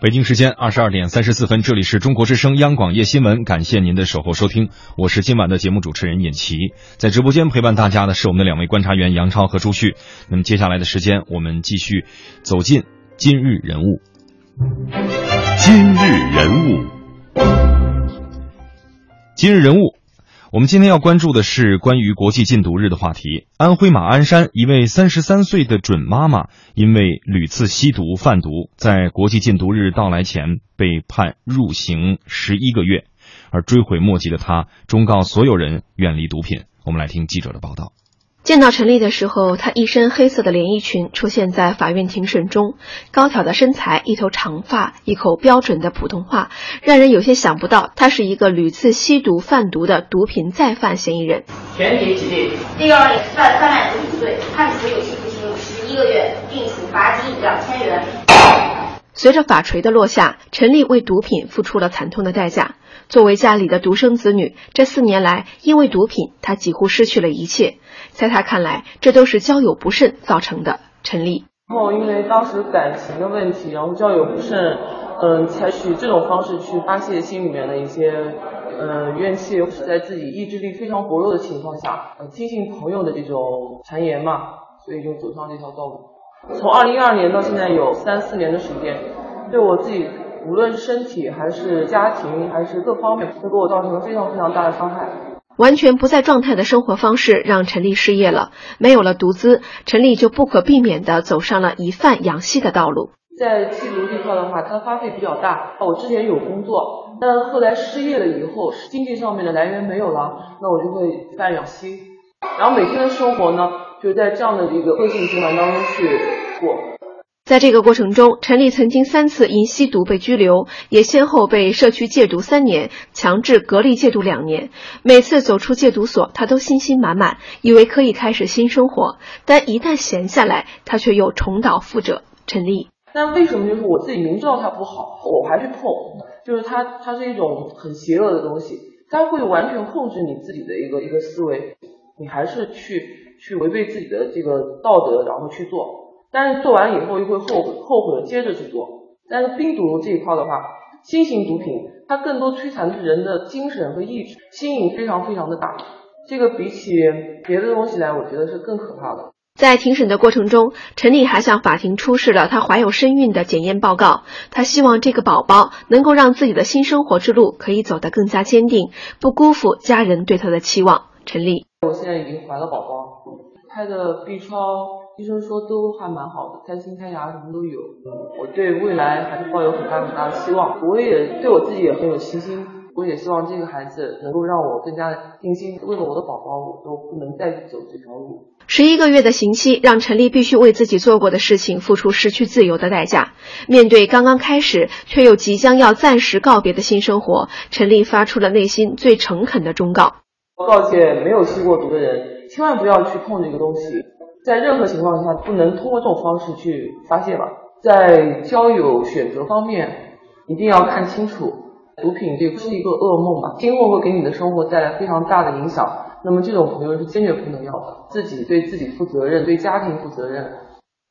北京时间二十二点三十四分，这里是中国之声央广夜新闻，感谢您的守候收听，我是今晚的节目主持人尹奇，在直播间陪伴大家的是我们的两位观察员杨超和朱旭。那么接下来的时间，我们继续走进今日人物。今日人物，今日人物。我们今天要关注的是关于国际禁毒日的话题。安徽马鞍山一位三十三岁的准妈妈，因为屡次吸毒贩毒，在国际禁毒日到来前被判入刑十一个月，而追悔莫及的她，忠告所有人远离毒品。我们来听记者的报道。见到陈丽的时候，她一身黑色的连衣裙出现在法院庭审中，高挑的身材，一头长发，一口标准的普通话，让人有些想不到她是一个屡次吸毒贩毒的毒品再犯嫌疑人。全体起立。第二例犯贩卖毒品罪，判处有期徒刑十一个月，并处罚金两千元。随着法锤的落下，陈丽为毒品付出了惨痛的代价。作为家里的独生子女，这四年来因为毒品，她几乎失去了一切。在他看来，这都是交友不慎造成的。陈丽，然后因为当时感情的问题，然后交友不慎，嗯，采取这种方式去发泄心里面的一些，嗯，怨气，是在自己意志力非常薄弱的情况下，呃，听信朋友的这种谗言嘛，所以就走上这条道路。从二零一二年到现在有三四年的时间，对我自己，无论身体还是家庭还是各方面，都给我造成了非常非常大的伤害。完全不在状态的生活方式让陈丽失业了，没有了独资，陈丽就不可避免地走上了以贩养吸的道路。在吸毒这块的话，它花费比较大。我之前有工作，但后来失业了以后，经济上面的来源没有了，那我就会贩养吸，然后每天的生活呢，就是在这样的一个恶性循环当中去过。在这个过程中，陈丽曾经三次因吸毒被拘留，也先后被社区戒毒三年，强制隔离戒毒两年。每次走出戒毒所，她都信心满满，以为可以开始新生活。但一旦闲下来，她却又重蹈覆辙。陈丽，那为什么就是我自己明知道它不好，我还去碰？就是它，它是一种很邪恶的东西，它会完全控制你自己的一个一个思维，你还是去去违背自己的这个道德，然后去做。但是做完以后又会后悔，后悔了接着去做。但是冰毒这一块的话，新型毒品它更多摧残的是人的精神和意志，心瘾非常非常的大。这个比起别的东西来，我觉得是更可怕的。在庭审的过程中，陈丽还向法庭出示了她怀有身孕的检验报告。她希望这个宝宝能够让自己的新生活之路可以走得更加坚定，不辜负家人对她的期望。陈丽，我现在已经怀了宝宝，拍的 B 超。医生说都还蛮好的，胎心胎芽什么都有。我对未来还是抱有很大很大的希望。我也对我自己也很有信心。我也希望这个孩子能够让我更加的定心。为了我的宝宝，我都不能再走这条路。十一个月的刑期让陈丽必须为自己做过的事情付出失去自由的代价。面对刚刚开始却又即将要暂时告别的新生活，陈丽发出了内心最诚恳的忠告：告诫没有吸过毒的人，千万不要去碰这个东西。在任何情况下不能通过这种方式去发泄吧。在交友选择方面，一定要看清楚，毒品这不是一个噩梦吧？今后会给你的生活带来非常大的影响。那么这种朋友是坚决不能要的。自己对自己负责任，对家庭负责任。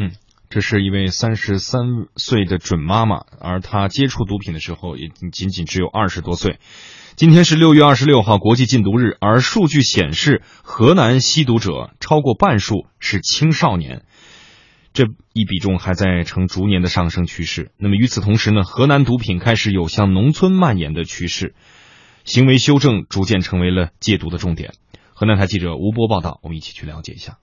嗯，这是一位三十三岁的准妈妈，而她接触毒品的时候也仅仅只有二十多岁。今天是六月二十六号，国际禁毒日，而数据显示，河南吸毒者超过半数是青少年，这一比重还在呈逐年的上升趋势。那么与此同时呢，河南毒品开始有向农村蔓延的趋势，行为修正逐渐成为了戒毒的重点。河南台记者吴波报道，我们一起去了解一下。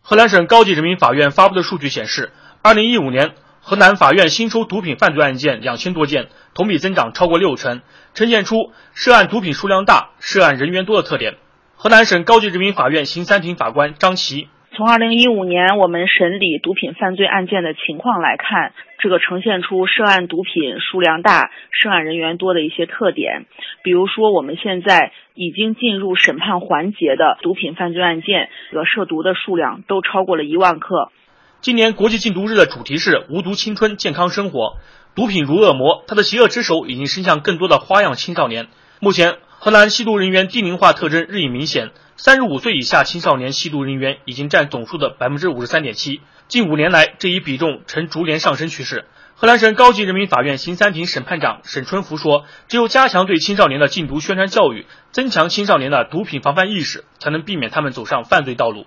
河南省高级人民法院发布的数据显示，二零一五年。河南法院新收毒品犯罪案件两千多件，同比增长超过六成，呈现出涉案毒品数量大、涉案人员多的特点。河南省高级人民法院刑三庭法官张琪。从二零一五年我们审理毒品犯罪案件的情况来看，这个呈现出涉案毒品数量大、涉案人员多的一些特点。比如说，我们现在已经进入审判环节的毒品犯罪案件，这个涉毒的数量都超过了一万克。今年国际禁毒日的主题是无毒青春健康生活。毒品如恶魔，它的邪恶之手已经伸向更多的花样青少年。目前，河南吸毒人员低龄化特征日益明显，三十五岁以下青少年吸毒人员已经占总数的百分之五十三点七。近五年来，这一比重呈逐年上升趋势。河南省高级人民法院刑三庭审判长沈春福说：“只有加强对青少年的禁毒宣传教育，增强青少年的毒品防范意识，才能避免他们走上犯罪道路。”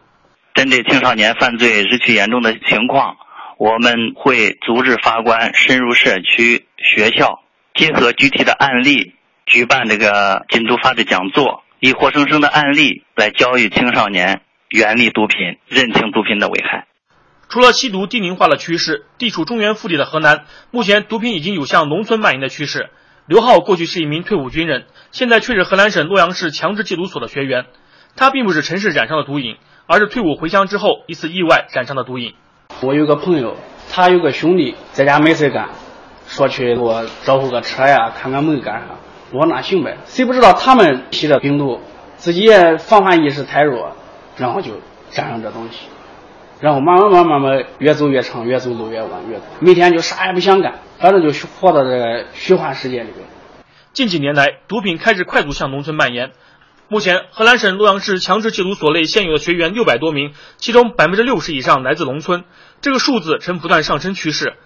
针对青少年犯罪日趋严重的情况，我们会组织法官深入社区、学校，结合具体的案例，举办这个禁毒法的讲座，以活生生的案例来教育青少年远离毒品、认清毒品的危害。除了吸毒低龄化的趋势，地处中原腹地的河南，目前毒品已经有向农村蔓延的趋势。刘浩过去是一名退伍军人，现在却是河南省洛阳市强制戒毒所的学员。他并不是城市染上的毒瘾，而是退伍回乡之后一次意外染上的毒瘾。我有个朋友，他有个兄弟在家没事干，说去给我招呼个车呀，看看门干啥。我说那行呗，谁不知道他们吸着冰毒，自己也防范意识太弱，然后就沾上这东西。然后慢慢慢慢慢越走越长，越走路越弯，越每天就啥也不想干，反正就活到这个虚幻世界里边。近几年来，毒品开始快速向农村蔓延。目前，河南省洛阳市强制戒毒所内现有的学员六百多名，其中百分之六十以上来自农村，这个数字呈不断上升趋势。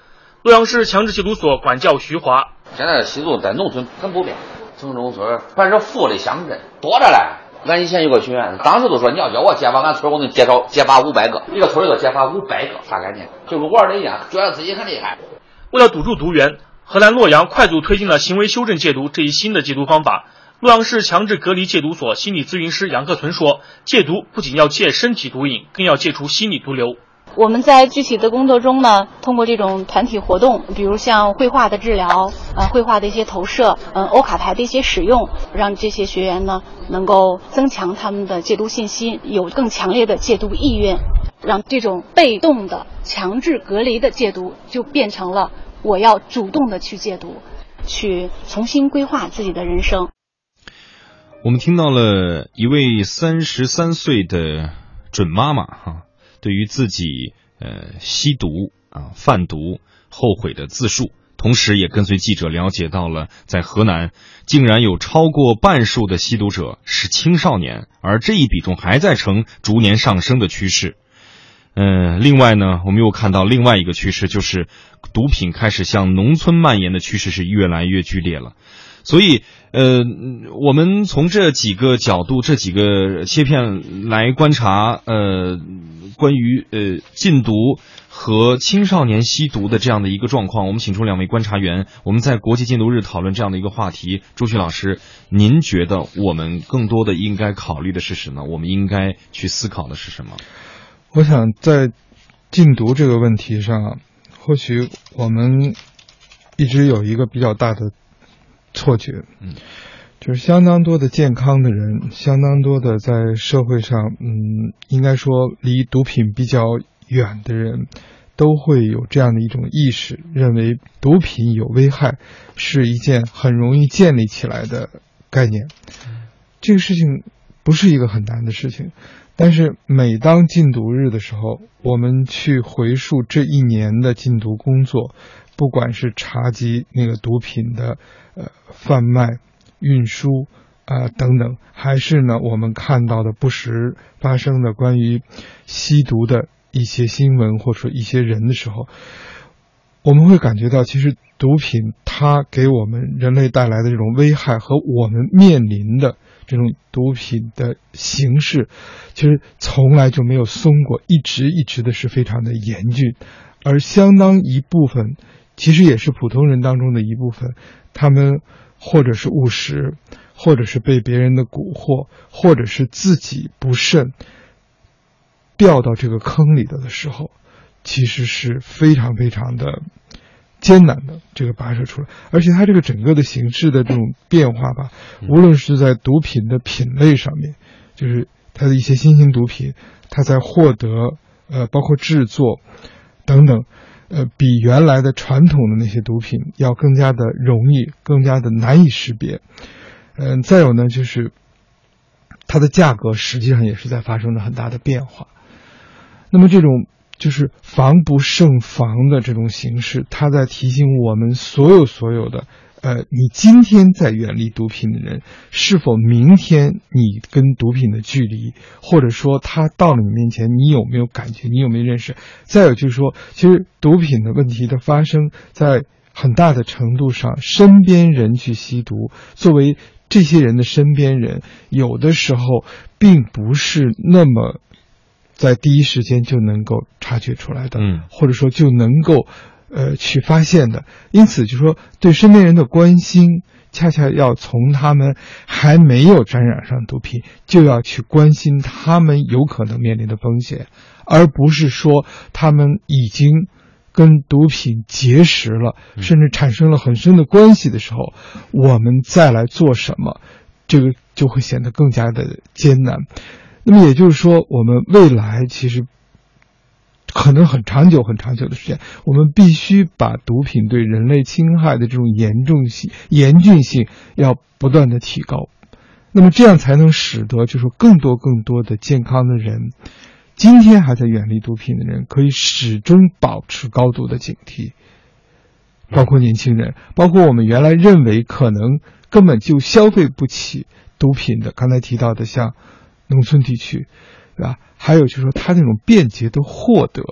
洛阳市强制戒毒所管教徐华：现在吸毒在农村很普遍，城中村凡是富的乡镇多着嘞。俺以前有个学员，当时都说你要叫我揭发俺村，我能介绍揭发五百个，一个村里头揭发五百个，啥概念？就跟玩的一样，觉得自己很厉害。为了堵住毒源，河南洛阳快速推进了行为修正戒毒这一新的戒毒方法。洛阳市强制隔离戒毒所心理咨询师杨克存说：“戒毒不仅要戒身体毒瘾，更要戒除心理毒瘤。”我们在具体的工作中呢，通过这种团体活动，比如像绘画的治疗，呃，绘画的一些投射，嗯，欧卡牌的一些使用，让这些学员呢能够增强他们的戒毒信心，有更强烈的戒毒意愿，让这种被动的强制隔离的戒毒就变成了我要主动的去戒毒，去重新规划自己的人生。我们听到了一位三十三岁的准妈妈哈。对于自己呃吸毒啊贩毒后悔的自述，同时也跟随记者了解到了，在河南竟然有超过半数的吸毒者是青少年，而这一比重还在呈逐年上升的趋势。嗯，另外呢，我们又看到另外一个趋势，就是毒品开始向农村蔓延的趋势是越来越剧烈了。所以，呃，我们从这几个角度、这几个切片来观察，呃，关于呃禁毒和青少年吸毒的这样的一个状况，我们请出两位观察员，我们在国际禁毒日讨论这样的一个话题。朱旭老师，您觉得我们更多的应该考虑的是什么？我们应该去思考的是什么？我想在禁毒这个问题上，或许我们一直有一个比较大的。错觉，嗯，就是相当多的健康的人，相当多的在社会上，嗯，应该说离毒品比较远的人，都会有这样的一种意识，认为毒品有危害，是一件很容易建立起来的概念。这个事情不是一个很难的事情，但是每当禁毒日的时候，我们去回溯这一年的禁毒工作。不管是查缉那个毒品的呃贩卖、运输啊等等，还是呢我们看到的不时发生的关于吸毒的一些新闻或者说一些人的时候，我们会感觉到，其实毒品它给我们人类带来的这种危害和我们面临的这种毒品的形式，其实从来就没有松过，一直一直的是非常的严峻，而相当一部分。其实也是普通人当中的一部分，他们或者是务实，或者是被别人的蛊惑，或者是自己不慎掉到这个坑里头的时候，其实是非常非常的艰难的这个跋涉出来。而且它这个整个的形式的这种变化吧，无论是在毒品的品类上面，就是它的一些新型毒品，它在获得呃包括制作等等。呃，比原来的传统的那些毒品要更加的容易，更加的难以识别。嗯，再有呢，就是它的价格实际上也是在发生着很大的变化。那么这种就是防不胜防的这种形式，它在提醒我们所有所有的呃，你今天在远离毒品的人，是否明天你跟毒品的距离，或者说他到了你面前，你有没有感觉，你有没有认识？再有就是说，其实毒品的问题的发生，在很大的程度上，身边人去吸毒，作为这些人的身边人，有的时候并不是那么在第一时间就能够察觉出来的，嗯，或者说就能够。呃，去发现的，因此就说对身边人的关心，恰恰要从他们还没有沾染上毒品，就要去关心他们有可能面临的风险，而不是说他们已经跟毒品结识了，甚至产生了很深的关系的时候，我们再来做什么，这个就会显得更加的艰难。那么也就是说，我们未来其实。可能很长久、很长久的时间，我们必须把毒品对人类侵害的这种严重性、严峻性要不断的提高，那么这样才能使得就是更多、更多的健康的人，今天还在远离毒品的人，可以始终保持高度的警惕，包括年轻人，包括我们原来认为可能根本就消费不起毒品的，刚才提到的像农村地区。对吧？还有就是说，他那种便捷的获得、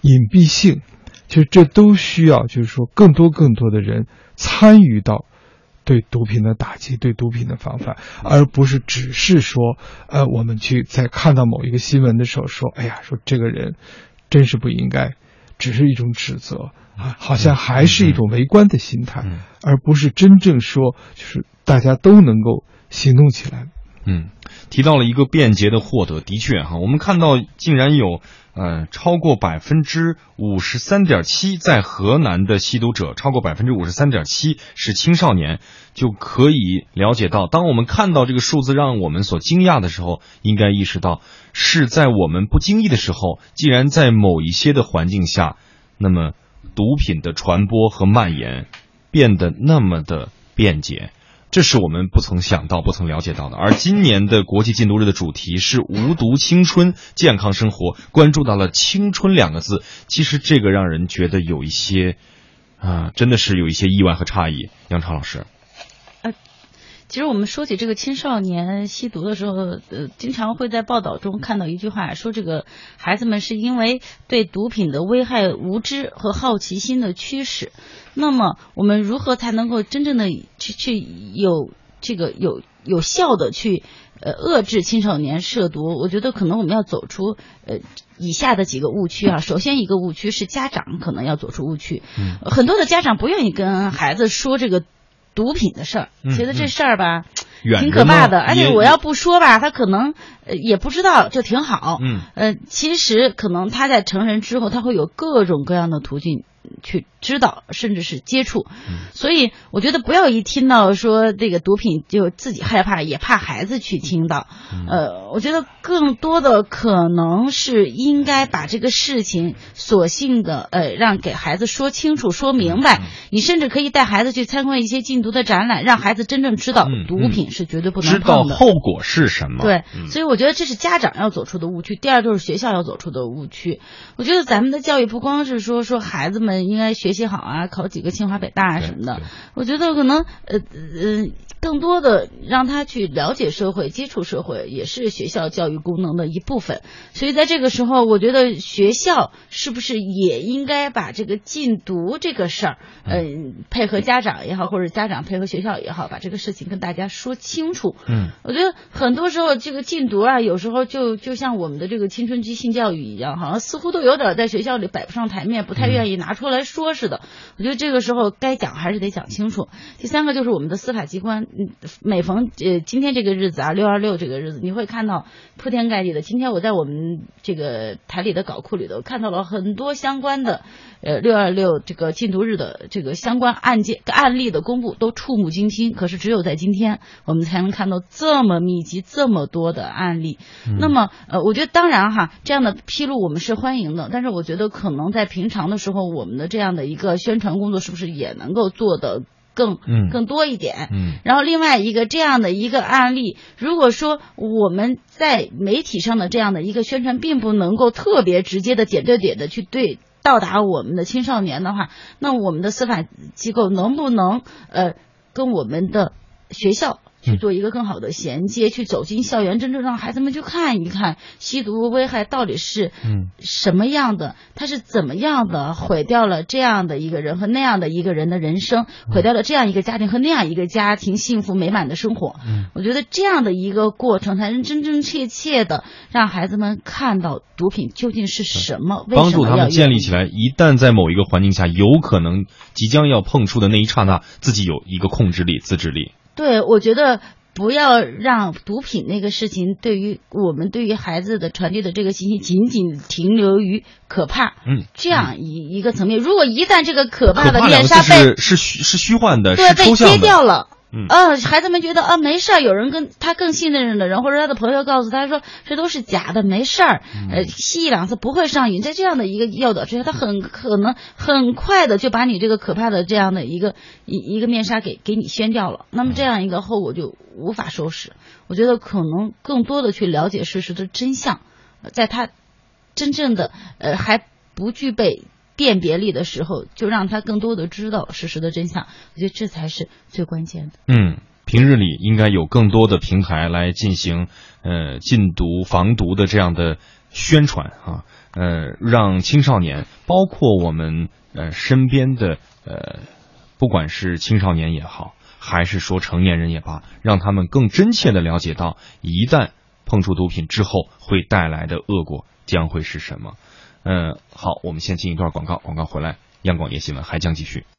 隐蔽性，其实这都需要就是说，更多更多的人参与到对毒品的打击、对毒品的防范，而不是只是说，呃，我们去在看到某一个新闻的时候说，哎呀，说这个人真是不应该，只是一种指责啊，好像还是一种围观的心态，而不是真正说，就是大家都能够行动起来。嗯，提到了一个便捷的获得，的确哈，我们看到竟然有呃超过百分之五十三点七在河南的吸毒者，超过百分之五十三点七是青少年，就可以了解到，当我们看到这个数字让我们所惊讶的时候，应该意识到是在我们不经意的时候，既然在某一些的环境下，那么毒品的传播和蔓延变得那么的便捷。这是我们不曾想到、不曾了解到的。而今年的国际禁毒日的主题是“无毒青春，健康生活”，关注到了“青春”两个字。其实这个让人觉得有一些，啊，真的是有一些意外和诧异。杨超老师。其实我们说起这个青少年吸毒的时候，呃，经常会在报道中看到一句话，说这个孩子们是因为对毒品的危害无知和好奇心的驱使。那么，我们如何才能够真正的去去有这个有有效的去呃遏制青少年涉毒？我觉得可能我们要走出呃以下的几个误区啊。首先，一个误区是家长可能要走出误区，很多的家长不愿意跟孩子说这个。毒品的事儿，觉得这事儿吧，挺可怕的。而且我要不说吧，他可能也不知道，就挺好。嗯，呃，其实可能他在成人之后，他会有各种各样的途径。去知道，甚至是接触，所以我觉得不要一听到说这个毒品就自己害怕，也怕孩子去听到。呃，我觉得更多的可能是应该把这个事情索性的呃让给孩子说清楚、说明白。你甚至可以带孩子去参观一些禁毒的展览，让孩子真正知道毒品是绝对不能碰的。知道后果是什么？对，所以我觉得这是家长要走出的误区。第二就是学校要走出的误区。我觉得咱们的教育不光是说说孩子们。应该学习好啊，考几个清华北大啊什么的。我觉得可能呃呃，更多的让他去了解社会、接触社会，也是学校教育功能的一部分。所以在这个时候，我觉得学校是不是也应该把这个禁毒这个事儿，嗯，配合家长也好，或者家长配合学校也好，把这个事情跟大家说清楚。嗯，我觉得很多时候这个禁毒啊，有时候就就像我们的这个青春期性教育一样，好像似乎都有点在学校里摆不上台面，不太愿意拿出。出来说似的，我觉得这个时候该讲还是得讲清楚。第三个就是我们的司法机关，每逢呃今天这个日子啊，六二六这个日子，你会看到铺天盖地的。今天我在我们这个台里的稿库里头看到了很多相关的呃六二六这个禁毒日的这个相关案件案例的公布，都触目惊心。可是只有在今天，我们才能看到这么密集、这么多的案例。那么呃，我觉得当然哈，这样的披露我们是欢迎的，但是我觉得可能在平常的时候我们。的这样的一个宣传工作，是不是也能够做得更更多一点？嗯，然后另外一个这样的一个案例，如果说我们在媒体上的这样的一个宣传，并不能够特别直接的点对点的去对到达我们的青少年的话，那我们的司法机构能不能呃跟我们的学校？去做一个更好的衔接，去走进校园，真正让孩子们去看一看吸毒危害到底是什么样的，它是怎么样的毁掉了这样的一个人和那样的一个人的人生，毁掉了这样一个家庭和那样一个家庭幸福美满的生活。我觉得这样的一个过程，才能真真切切的让孩子们看到毒品究竟是什么，帮助他们建立起来。一旦在某一个环境下有可能即将要碰触的那一刹那，自己有一个控制力、自制力。对，我觉得不要让毒品那个事情对于我们对于孩子的传递的这个信息仅仅停留于可怕，嗯，这样一一个层面。如果一旦这个可怕的面纱被是虚是虚幻的，对，被揭掉了。嗯，呃，孩子们觉得啊没事儿，有人跟他更信任的人或者他的朋友告诉他说这都是假的，没事儿，呃，吸一两次不会上瘾，在这样的一个诱导之下，他很可能很快的就把你这个可怕的这样的一个一一个面纱给给你掀掉了，那么这样一个后果就无法收拾。我觉得可能更多的去了解事实的真相，在他真正的呃还不具备。辨别力的时候，就让他更多的知道事实的真相。我觉得这才是最关键的。嗯，平日里应该有更多的平台来进行呃禁毒防毒的这样的宣传啊，呃，让青少年，包括我们呃身边的呃，不管是青少年也好，还是说成年人也罢，让他们更真切的了解到，一旦碰触毒品之后会带来的恶果将会是什么。嗯，好，我们先进一段广告，广告回来，央广夜新闻还将继续。